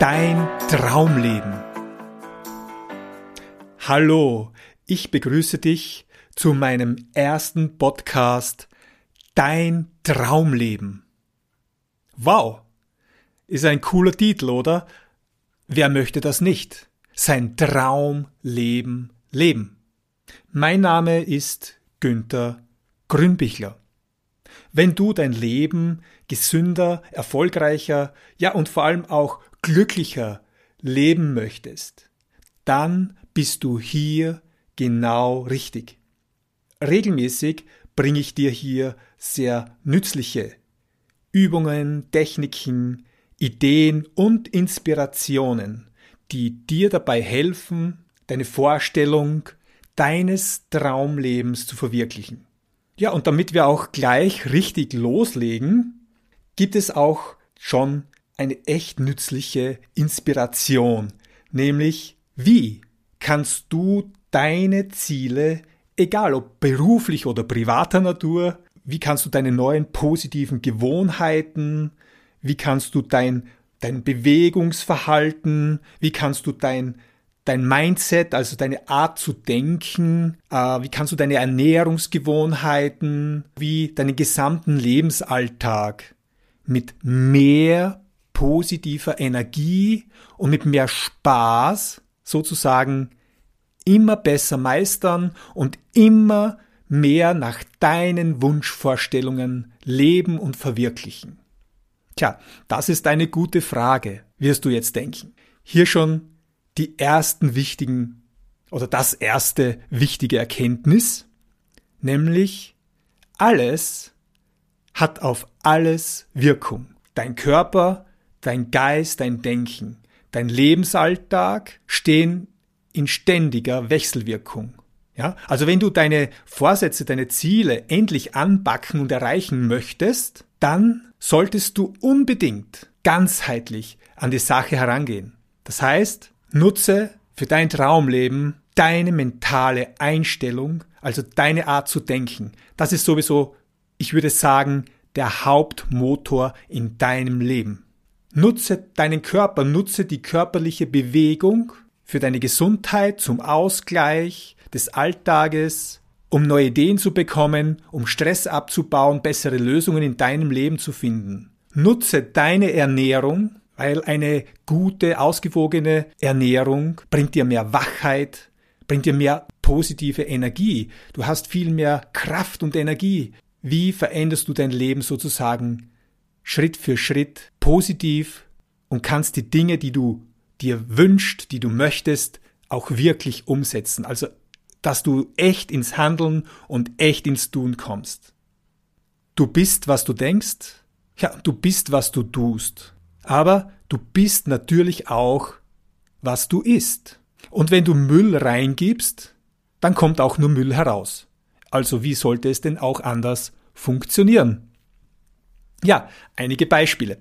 Dein Traumleben. Hallo, ich begrüße dich zu meinem ersten Podcast Dein Traumleben. Wow, ist ein cooler Titel, oder? Wer möchte das nicht? Sein Traumleben leben. Mein Name ist Günther Grünbichler. Wenn du dein Leben gesünder, erfolgreicher, ja und vor allem auch glücklicher leben möchtest, dann bist du hier genau richtig. Regelmäßig bringe ich dir hier sehr nützliche Übungen, Techniken, Ideen und Inspirationen, die dir dabei helfen, deine Vorstellung deines Traumlebens zu verwirklichen. Ja, und damit wir auch gleich richtig loslegen, gibt es auch schon eine echt nützliche Inspiration, nämlich wie kannst du deine Ziele, egal ob beruflich oder privater Natur, wie kannst du deine neuen positiven Gewohnheiten, wie kannst du dein, dein Bewegungsverhalten, wie kannst du dein dein Mindset, also deine Art zu denken, äh, wie kannst du deine Ernährungsgewohnheiten, wie deinen gesamten Lebensalltag mit mehr positiver Energie und mit mehr Spaß sozusagen immer besser meistern und immer mehr nach deinen Wunschvorstellungen leben und verwirklichen? Tja, das ist eine gute Frage, wirst du jetzt denken. Hier schon die ersten wichtigen oder das erste wichtige Erkenntnis, nämlich alles hat auf alles Wirkung. Dein Körper, dein Geist, dein Denken, dein Lebensalltag stehen in ständiger Wechselwirkung. Ja? Also wenn du deine Vorsätze, deine Ziele endlich anbacken und erreichen möchtest, dann solltest du unbedingt ganzheitlich an die Sache herangehen. Das heißt, Nutze für dein Traumleben deine mentale Einstellung, also deine Art zu denken. Das ist sowieso, ich würde sagen, der Hauptmotor in deinem Leben. Nutze deinen Körper, nutze die körperliche Bewegung für deine Gesundheit, zum Ausgleich des Alltages, um neue Ideen zu bekommen, um Stress abzubauen, bessere Lösungen in deinem Leben zu finden. Nutze deine Ernährung weil eine gute, ausgewogene Ernährung bringt dir mehr Wachheit, bringt dir mehr positive Energie. Du hast viel mehr Kraft und Energie. Wie veränderst du dein Leben sozusagen Schritt für Schritt positiv und kannst die Dinge, die du dir wünscht, die du möchtest, auch wirklich umsetzen. Also, dass du echt ins Handeln und echt ins Tun kommst. Du bist, was du denkst. Ja, du bist, was du tust aber du bist natürlich auch, was du isst. Und wenn du Müll reingibst, dann kommt auch nur Müll heraus. Also wie sollte es denn auch anders funktionieren? Ja, einige Beispiele.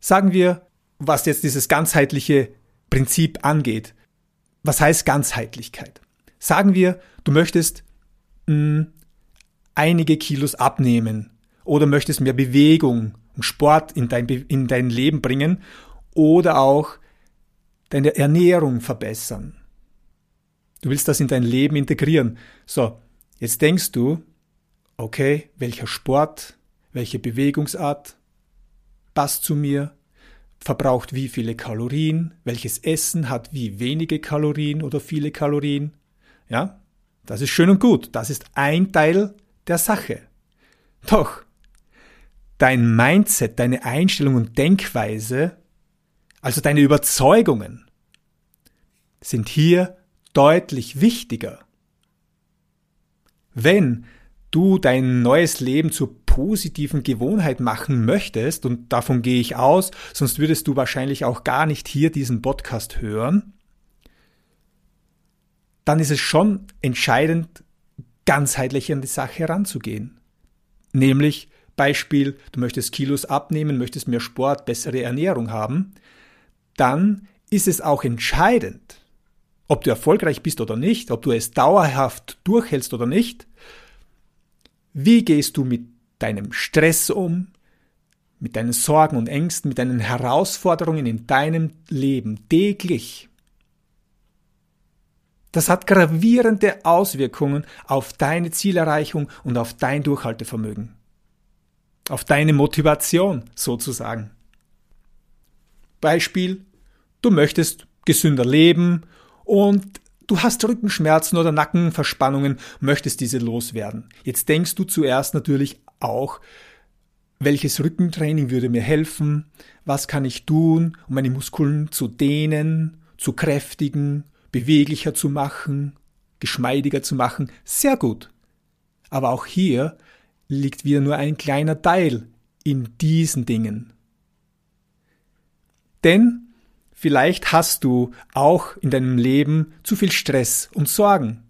Sagen wir, was jetzt dieses ganzheitliche Prinzip angeht. Was heißt Ganzheitlichkeit? Sagen wir, du möchtest mh, hm, einige Kilos abnehmen oder möchtest mehr Bewegung Sport in dein, in dein Leben bringen oder auch deine Ernährung verbessern. Du willst das in dein Leben integrieren. So, jetzt denkst du, okay, welcher Sport, welche Bewegungsart passt zu mir, verbraucht wie viele Kalorien, welches Essen hat wie wenige Kalorien oder viele Kalorien. Ja, das ist schön und gut. Das ist ein Teil der Sache. Doch, dein Mindset, deine Einstellung und Denkweise, also deine Überzeugungen, sind hier deutlich wichtiger. Wenn du dein neues Leben zur positiven Gewohnheit machen möchtest, und davon gehe ich aus, sonst würdest du wahrscheinlich auch gar nicht hier diesen Podcast hören, dann ist es schon entscheidend, ganzheitlich an die Sache heranzugehen. Nämlich Beispiel, du möchtest Kilos abnehmen, möchtest mehr Sport, bessere Ernährung haben, dann ist es auch entscheidend, ob du erfolgreich bist oder nicht, ob du es dauerhaft durchhältst oder nicht, wie gehst du mit deinem Stress um, mit deinen Sorgen und Ängsten, mit deinen Herausforderungen in deinem Leben täglich, das hat gravierende Auswirkungen auf deine Zielerreichung und auf dein Durchhaltevermögen. Auf deine Motivation sozusagen. Beispiel, du möchtest gesünder leben und du hast Rückenschmerzen oder Nackenverspannungen, möchtest diese loswerden. Jetzt denkst du zuerst natürlich auch, welches Rückentraining würde mir helfen, was kann ich tun, um meine Muskeln zu dehnen, zu kräftigen, beweglicher zu machen, geschmeidiger zu machen. Sehr gut. Aber auch hier liegt wieder nur ein kleiner Teil in diesen Dingen. Denn vielleicht hast du auch in deinem Leben zu viel Stress und Sorgen.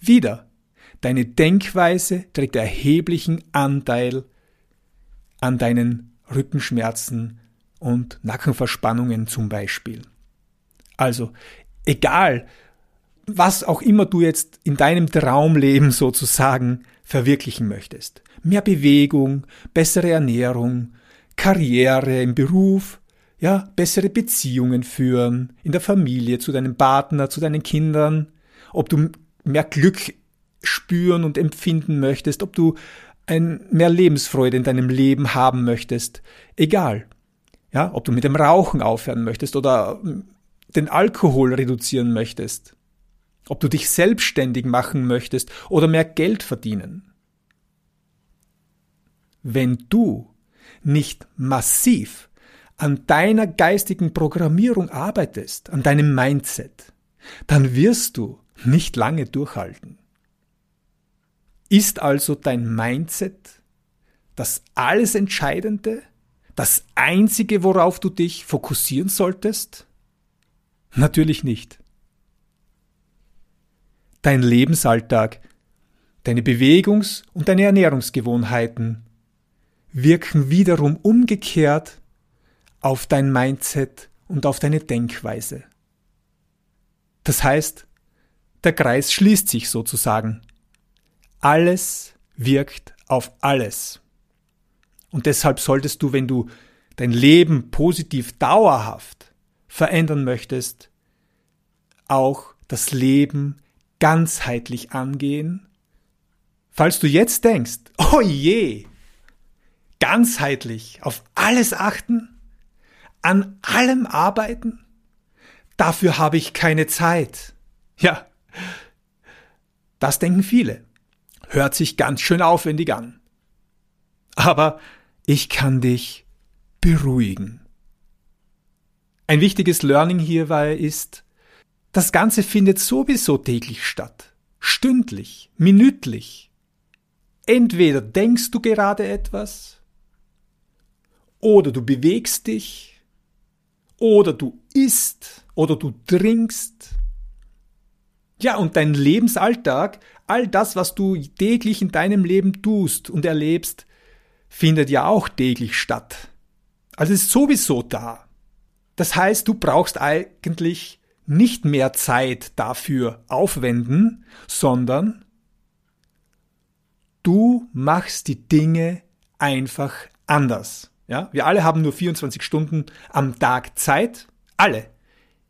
Wieder, deine Denkweise trägt erheblichen Anteil an deinen Rückenschmerzen und Nackenverspannungen zum Beispiel. Also, egal, was auch immer du jetzt in deinem Traumleben sozusagen verwirklichen möchtest. Mehr Bewegung, bessere Ernährung, Karriere im Beruf, ja, bessere Beziehungen führen, in der Familie, zu deinem Partner, zu deinen Kindern, ob du mehr Glück spüren und empfinden möchtest, ob du ein, mehr Lebensfreude in deinem Leben haben möchtest, egal. Ja, ob du mit dem Rauchen aufhören möchtest oder den Alkohol reduzieren möchtest, ob du dich selbstständig machen möchtest oder mehr Geld verdienen. Wenn du nicht massiv an deiner geistigen Programmierung arbeitest, an deinem Mindset, dann wirst du nicht lange durchhalten. Ist also dein Mindset das alles Entscheidende, das Einzige, worauf du dich fokussieren solltest? Natürlich nicht. Dein Lebensalltag, deine Bewegungs- und deine Ernährungsgewohnheiten wirken wiederum umgekehrt auf dein Mindset und auf deine Denkweise. Das heißt, der Kreis schließt sich sozusagen. Alles wirkt auf alles. Und deshalb solltest du, wenn du dein Leben positiv dauerhaft verändern möchtest, auch das Leben ganzheitlich angehen? Falls du jetzt denkst, oh je, ganzheitlich auf alles achten, an allem arbeiten, dafür habe ich keine Zeit. Ja, das denken viele. Hört sich ganz schön aufwendig an. Aber ich kann dich beruhigen. Ein wichtiges Learning hierbei ist, das Ganze findet sowieso täglich statt, stündlich, minütlich. Entweder denkst du gerade etwas, oder du bewegst dich, oder du isst, oder du trinkst. Ja, und dein Lebensalltag, all das, was du täglich in deinem Leben tust und erlebst, findet ja auch täglich statt. Also ist sowieso da. Das heißt, du brauchst eigentlich nicht mehr Zeit dafür aufwenden, sondern du machst die Dinge einfach anders. Ja, wir alle haben nur 24 Stunden am Tag Zeit. Alle.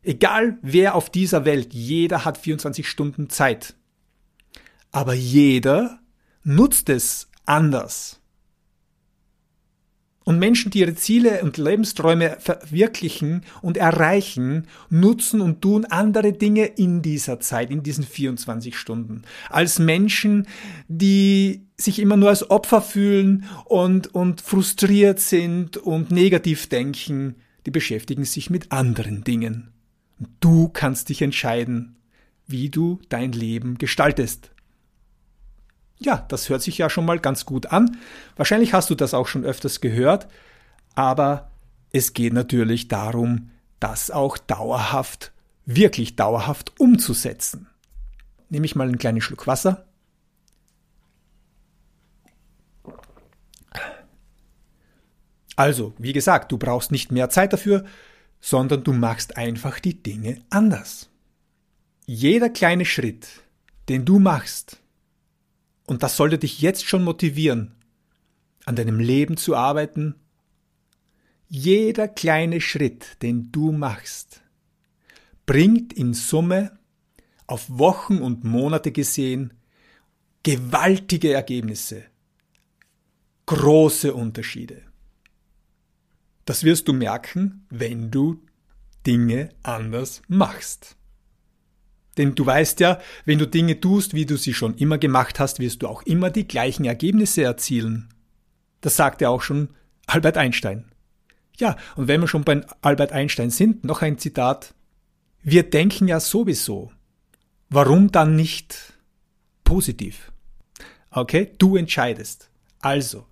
Egal wer auf dieser Welt, jeder hat 24 Stunden Zeit. Aber jeder nutzt es anders. Und Menschen, die ihre Ziele und Lebensträume verwirklichen und erreichen, nutzen und tun andere Dinge in dieser Zeit, in diesen 24 Stunden. Als Menschen, die sich immer nur als Opfer fühlen und, und frustriert sind und negativ denken, die beschäftigen sich mit anderen Dingen. du kannst dich entscheiden, wie du dein Leben gestaltest. Ja, das hört sich ja schon mal ganz gut an. Wahrscheinlich hast du das auch schon öfters gehört, aber es geht natürlich darum, das auch dauerhaft, wirklich dauerhaft umzusetzen. Nehme ich mal einen kleinen Schluck Wasser. Also, wie gesagt, du brauchst nicht mehr Zeit dafür, sondern du machst einfach die Dinge anders. Jeder kleine Schritt, den du machst, und das sollte dich jetzt schon motivieren, an deinem Leben zu arbeiten Jeder kleine Schritt, den du machst, bringt in Summe auf Wochen und Monate gesehen gewaltige Ergebnisse, große Unterschiede. Das wirst du merken, wenn du Dinge anders machst. Denn du weißt ja, wenn du Dinge tust, wie du sie schon immer gemacht hast, wirst du auch immer die gleichen Ergebnisse erzielen. Das sagte auch schon Albert Einstein. Ja, und wenn wir schon bei Albert Einstein sind, noch ein Zitat. Wir denken ja sowieso. Warum dann nicht positiv? Okay, du entscheidest. Also,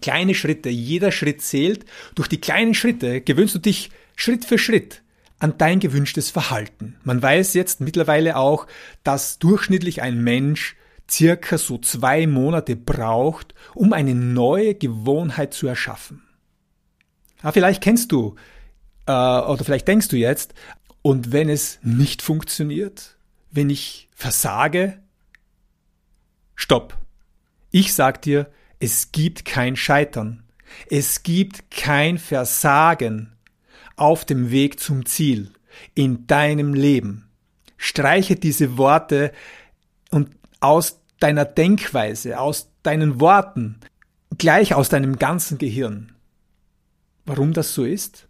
kleine Schritte, jeder Schritt zählt. Durch die kleinen Schritte gewöhnst du dich Schritt für Schritt an dein gewünschtes Verhalten. Man weiß jetzt mittlerweile auch, dass durchschnittlich ein Mensch circa so zwei Monate braucht, um eine neue Gewohnheit zu erschaffen. Ja, vielleicht kennst du äh, oder vielleicht denkst du jetzt, und wenn es nicht funktioniert, wenn ich versage, stopp. Ich sag dir, es gibt kein Scheitern. Es gibt kein Versagen auf dem Weg zum Ziel in deinem Leben. Streiche diese Worte und aus deiner Denkweise, aus deinen Worten, gleich aus deinem ganzen Gehirn. Warum das so ist?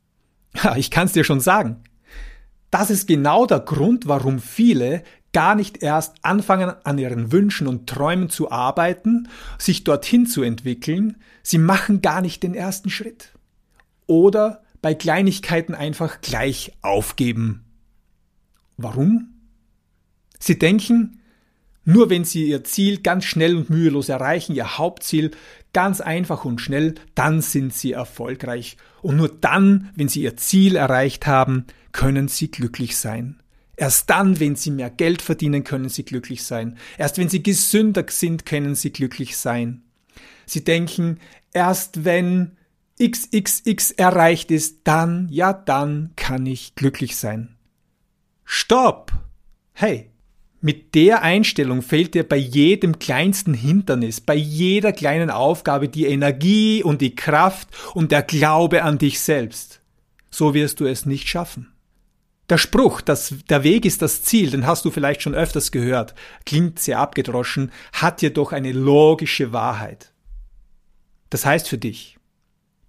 Ich kann es dir schon sagen. Das ist genau der Grund, warum viele gar nicht erst anfangen, an ihren Wünschen und Träumen zu arbeiten, sich dorthin zu entwickeln. Sie machen gar nicht den ersten Schritt. Oder bei Kleinigkeiten einfach gleich aufgeben. Warum? Sie denken, nur wenn sie ihr Ziel ganz schnell und mühelos erreichen, ihr Hauptziel ganz einfach und schnell, dann sind sie erfolgreich. Und nur dann, wenn sie ihr Ziel erreicht haben, können sie glücklich sein. Erst dann, wenn sie mehr Geld verdienen, können sie glücklich sein. Erst wenn sie gesünder sind, können sie glücklich sein. Sie denken, erst wenn XXX erreicht ist, dann, ja dann kann ich glücklich sein. Stopp! Hey, mit der Einstellung fehlt dir bei jedem kleinsten Hindernis, bei jeder kleinen Aufgabe die Energie und die Kraft und der Glaube an dich selbst. So wirst du es nicht schaffen. Der Spruch, dass der Weg ist das Ziel, den hast du vielleicht schon öfters gehört, klingt sehr abgedroschen, hat jedoch eine logische Wahrheit. Das heißt für dich,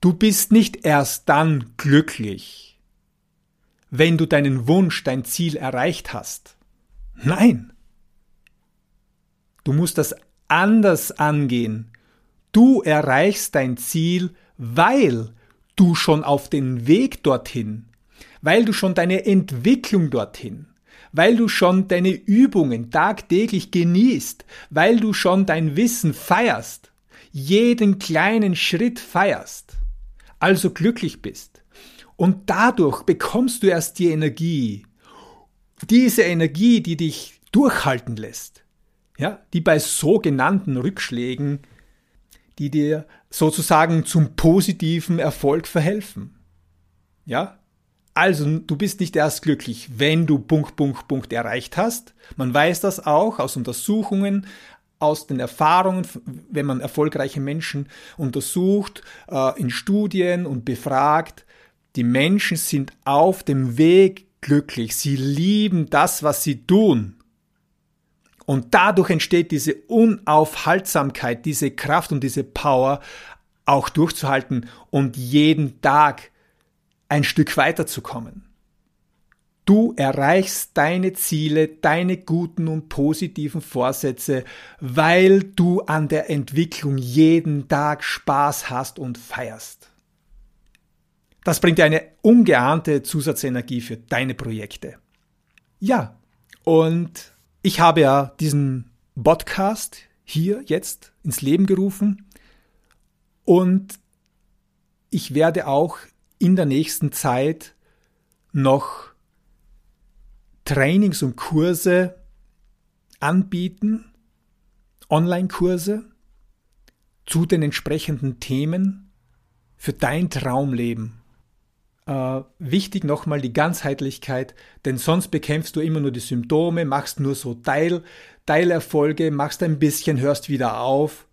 Du bist nicht erst dann glücklich, wenn du deinen Wunsch, dein Ziel erreicht hast. Nein. Du musst das anders angehen. Du erreichst dein Ziel, weil du schon auf den Weg dorthin, weil du schon deine Entwicklung dorthin, weil du schon deine Übungen tagtäglich genießt, weil du schon dein Wissen feierst, jeden kleinen Schritt feierst also glücklich bist. Und dadurch bekommst du erst die Energie, diese Energie, die dich durchhalten lässt, ja, die bei sogenannten Rückschlägen, die dir sozusagen zum positiven Erfolg verhelfen. Ja? Also, du bist nicht erst glücklich, wenn du Punkt, Punkt, Punkt erreicht hast. Man weiß das auch aus Untersuchungen, aus den Erfahrungen, wenn man erfolgreiche Menschen untersucht, äh, in Studien und befragt, die Menschen sind auf dem Weg glücklich. Sie lieben das, was sie tun. Und dadurch entsteht diese Unaufhaltsamkeit, diese Kraft und diese Power, auch durchzuhalten und jeden Tag ein Stück weiterzukommen. Du erreichst deine Ziele, deine guten und positiven Vorsätze, weil du an der Entwicklung jeden Tag Spaß hast und feierst. Das bringt dir eine ungeahnte Zusatzenergie für deine Projekte. Ja, und ich habe ja diesen Podcast hier jetzt ins Leben gerufen und ich werde auch in der nächsten Zeit noch Trainings und Kurse anbieten, Online-Kurse zu den entsprechenden Themen für dein Traumleben. Äh, wichtig nochmal die Ganzheitlichkeit, denn sonst bekämpfst du immer nur die Symptome, machst nur so Teil, Teilerfolge, machst ein bisschen, hörst wieder auf.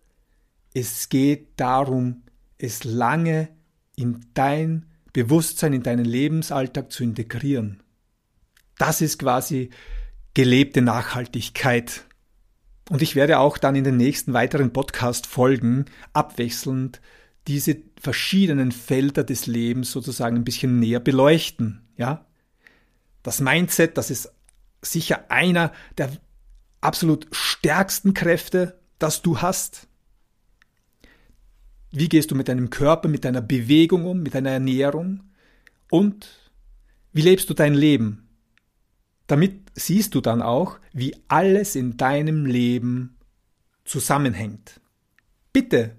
Es geht darum, es lange in dein Bewusstsein, in deinen Lebensalltag zu integrieren. Das ist quasi gelebte Nachhaltigkeit. Und ich werde auch dann in den nächsten weiteren Podcast-Folgen abwechselnd diese verschiedenen Felder des Lebens sozusagen ein bisschen näher beleuchten, ja? Das Mindset, das ist sicher einer der absolut stärksten Kräfte, das du hast. Wie gehst du mit deinem Körper, mit deiner Bewegung um, mit deiner Ernährung? Und wie lebst du dein Leben? Damit siehst du dann auch, wie alles in deinem Leben zusammenhängt. Bitte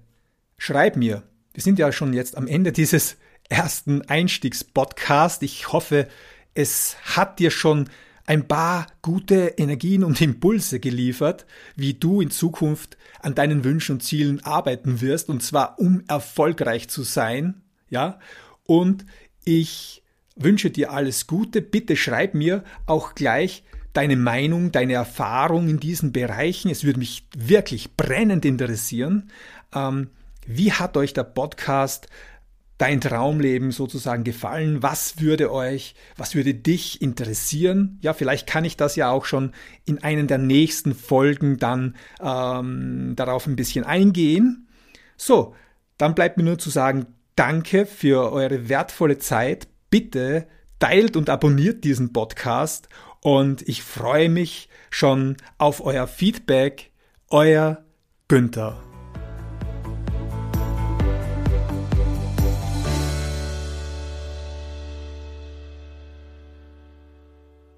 schreib mir. Wir sind ja schon jetzt am Ende dieses ersten Einstiegspodcasts. Ich hoffe, es hat dir schon ein paar gute Energien und Impulse geliefert, wie du in Zukunft an deinen Wünschen und Zielen arbeiten wirst, und zwar um erfolgreich zu sein, ja. Und ich wünsche dir alles Gute. Bitte schreib mir auch gleich deine Meinung, deine Erfahrung in diesen Bereichen. Es würde mich wirklich brennend interessieren. Ähm, wie hat euch der Podcast dein Traumleben sozusagen gefallen? Was würde euch, was würde dich interessieren? Ja, vielleicht kann ich das ja auch schon in einen der nächsten Folgen dann ähm, darauf ein bisschen eingehen. So, dann bleibt mir nur zu sagen, danke für eure wertvolle Zeit. Bitte teilt und abonniert diesen Podcast und ich freue mich schon auf euer Feedback. Euer Günther.